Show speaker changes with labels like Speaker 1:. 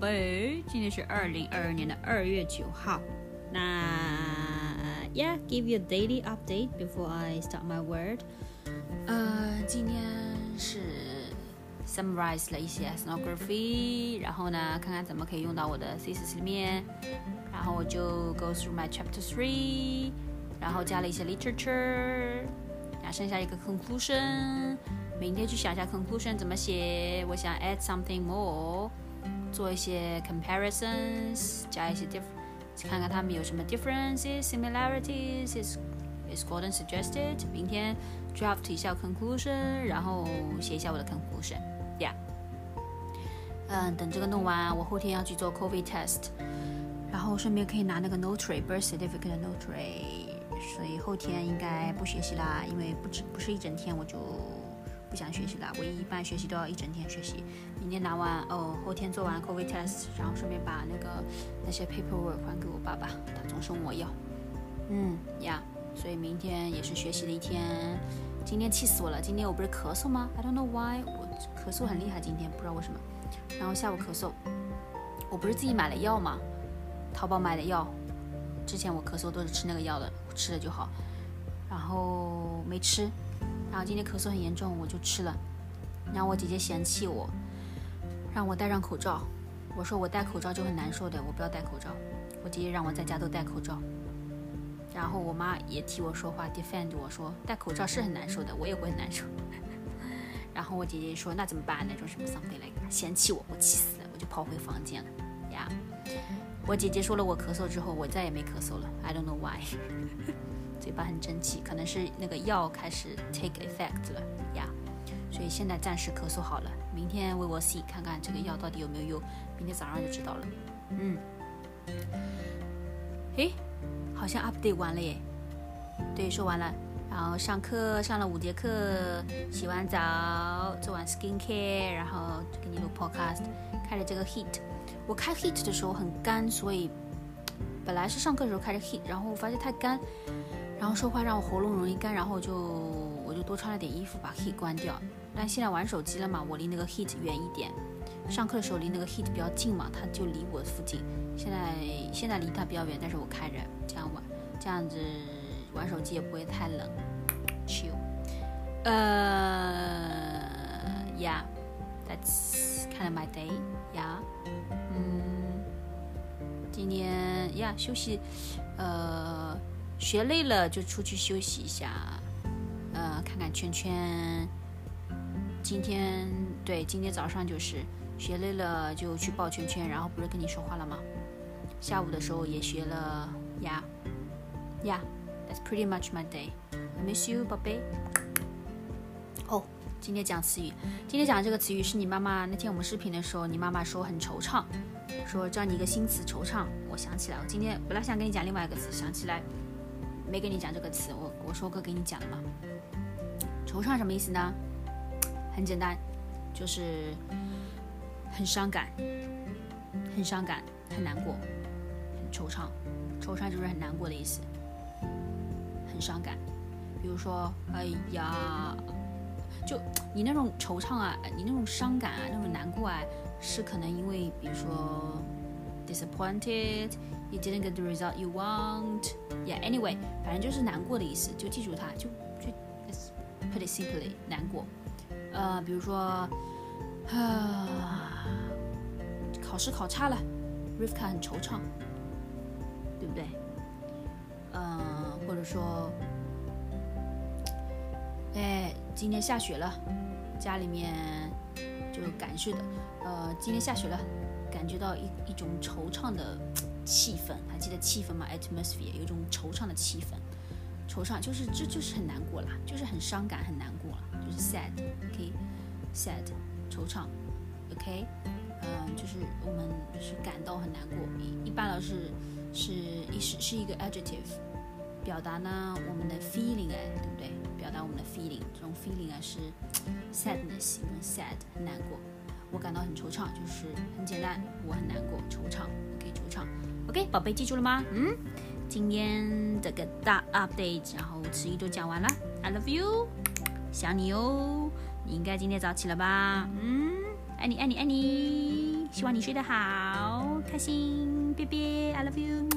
Speaker 1: 贝，今天是二零二二年的二月九号。那，Yeah，give you a daily update before I start my word。呃，今天是 summarize 了一些 ethnography，然后呢，看看怎么可以用到我的 thesis 里面。然后我就 go through my chapter three，然后加了一些 literature，然后剩下一个 conclusion。明天去想一下 conclusion 怎么写。我想 add something more。做一些 comparisons，加一些 different，看看他们有什么 differences、similarities。is is Gordon suggested？明天 draft 一下 conclusion，然后写一下我的 conclusion。Yeah。嗯，等这个弄完，我后天要去做 COVID test，然后顺便可以拿那个 notary birth certificate 的 notary，所以后天应该不学习啦，因为不止不是一整天，我就。不想学习了，我一般学习都要一整天学习。明天拿完哦，后天做完 COVID test，然后顺便把那个那些 paperwork 还给我爸爸，他总是问我要。嗯呀，所以明天也是学习的一天。今天气死我了，今天我不是咳嗽吗？I don't know why，我咳嗽很厉害，今天不知道为什么。然后下午咳嗽，我不是自己买了药吗？淘宝买的药，之前我咳嗽都是吃那个药的，吃了就好。然后没吃。然后今天咳嗽很严重，我就吃了。然后我姐姐嫌弃我，让我戴上口罩。我说我戴口罩就很难受的，我不要戴口罩。我姐姐让我在家都戴口罩。然后我妈也替我说话，defend 我说戴口罩是很难受的，我也会很难受。然后我姐姐说那怎么办？那种什么 something like 嫌弃我，我气死了，我就跑回房间了呀。我姐姐说了我咳嗽之后，我再也没咳嗽了。I don't know why。嘴巴很争气，可能是那个药开始 take effect 了呀，所以现在暂时咳嗽好了。明天 we will see，看看这个药到底有没有用，明天早上就知道了。嗯，诶，好像 update 完了耶。对，说完了。然后上课上了五节课，洗完澡，做完 skin care，然后就给你录 podcast，开了这个 heat。我开 heat 的时候很干，所以本来是上课的时候开着 heat，然后我发现太干。然后说话让我喉咙容易干，然后就我就多穿了点衣服把 heat 关掉。但现在玩手机了嘛，我离那个 heat 远一点。上课的时候离那个 heat 比较近嘛，它就离我附近。现在现在离它比较远，但是我开着这样玩，这样子玩手机也不会太冷。Chill。呃，Yeah，that's kind of my day。Yeah，嗯，今天 Yeah 休息，呃。学累了就出去休息一下，呃，看看圈圈。今天对，今天早上就是学累了就去抱圈圈，然后不是跟你说话了吗？下午的时候也学了呀呀，That's pretty much my day. I miss you, 宝贝。哦，今天讲词语，今天讲这个词语是你妈妈那天我们视频的时候，你妈妈说很惆怅，说教你一个新词惆怅。我想起来，我今天本来想跟你讲另外一个词，想起来。没跟你讲这个词，我我说过给你讲了吗？惆怅什么意思呢？很简单，就是很伤感，很伤感，很难过，很惆怅。惆怅就是很难过的意思，很伤感。比如说，哎呀，就你那种惆怅啊，你那种伤感啊，那种难过啊，是可能因为，比如说。disappointed, you didn't get the result you want. Anyway，反正就是难过的意思，就记住它，就就 put it simply，难过。呃，比如说，啊，考试考差了，Rivka 很惆怅，对不对？嗯，或者说，哎，今天下雪了，家里面就感受的，呃，今天下雪了。感觉到一一种惆怅的气氛，还记得气氛吗？Atmosphere 有一种惆怅的气氛，惆怅就是这就是很难过啦，就是很伤感，很难过了，就是 sad，OK，sad，惆怅，OK，嗯，就是我们就是感到很难过，一一般老是是一是是一个 adjective，表达呢我们的 feeling 哎，对不对？表达我们的 feeling，这种 feeling 啊是 sadness，很 sad，很难过。我感到很惆怅，就是很简单，我很难过，惆怅，OK，惆怅，OK，宝贝，记住了吗？嗯，今天这个大 update，然后词语都讲完了，I love you，想你哦，你应该今天早起了吧？嗯，爱你，爱你，爱你。希望你睡得好，开心，别别，I love you。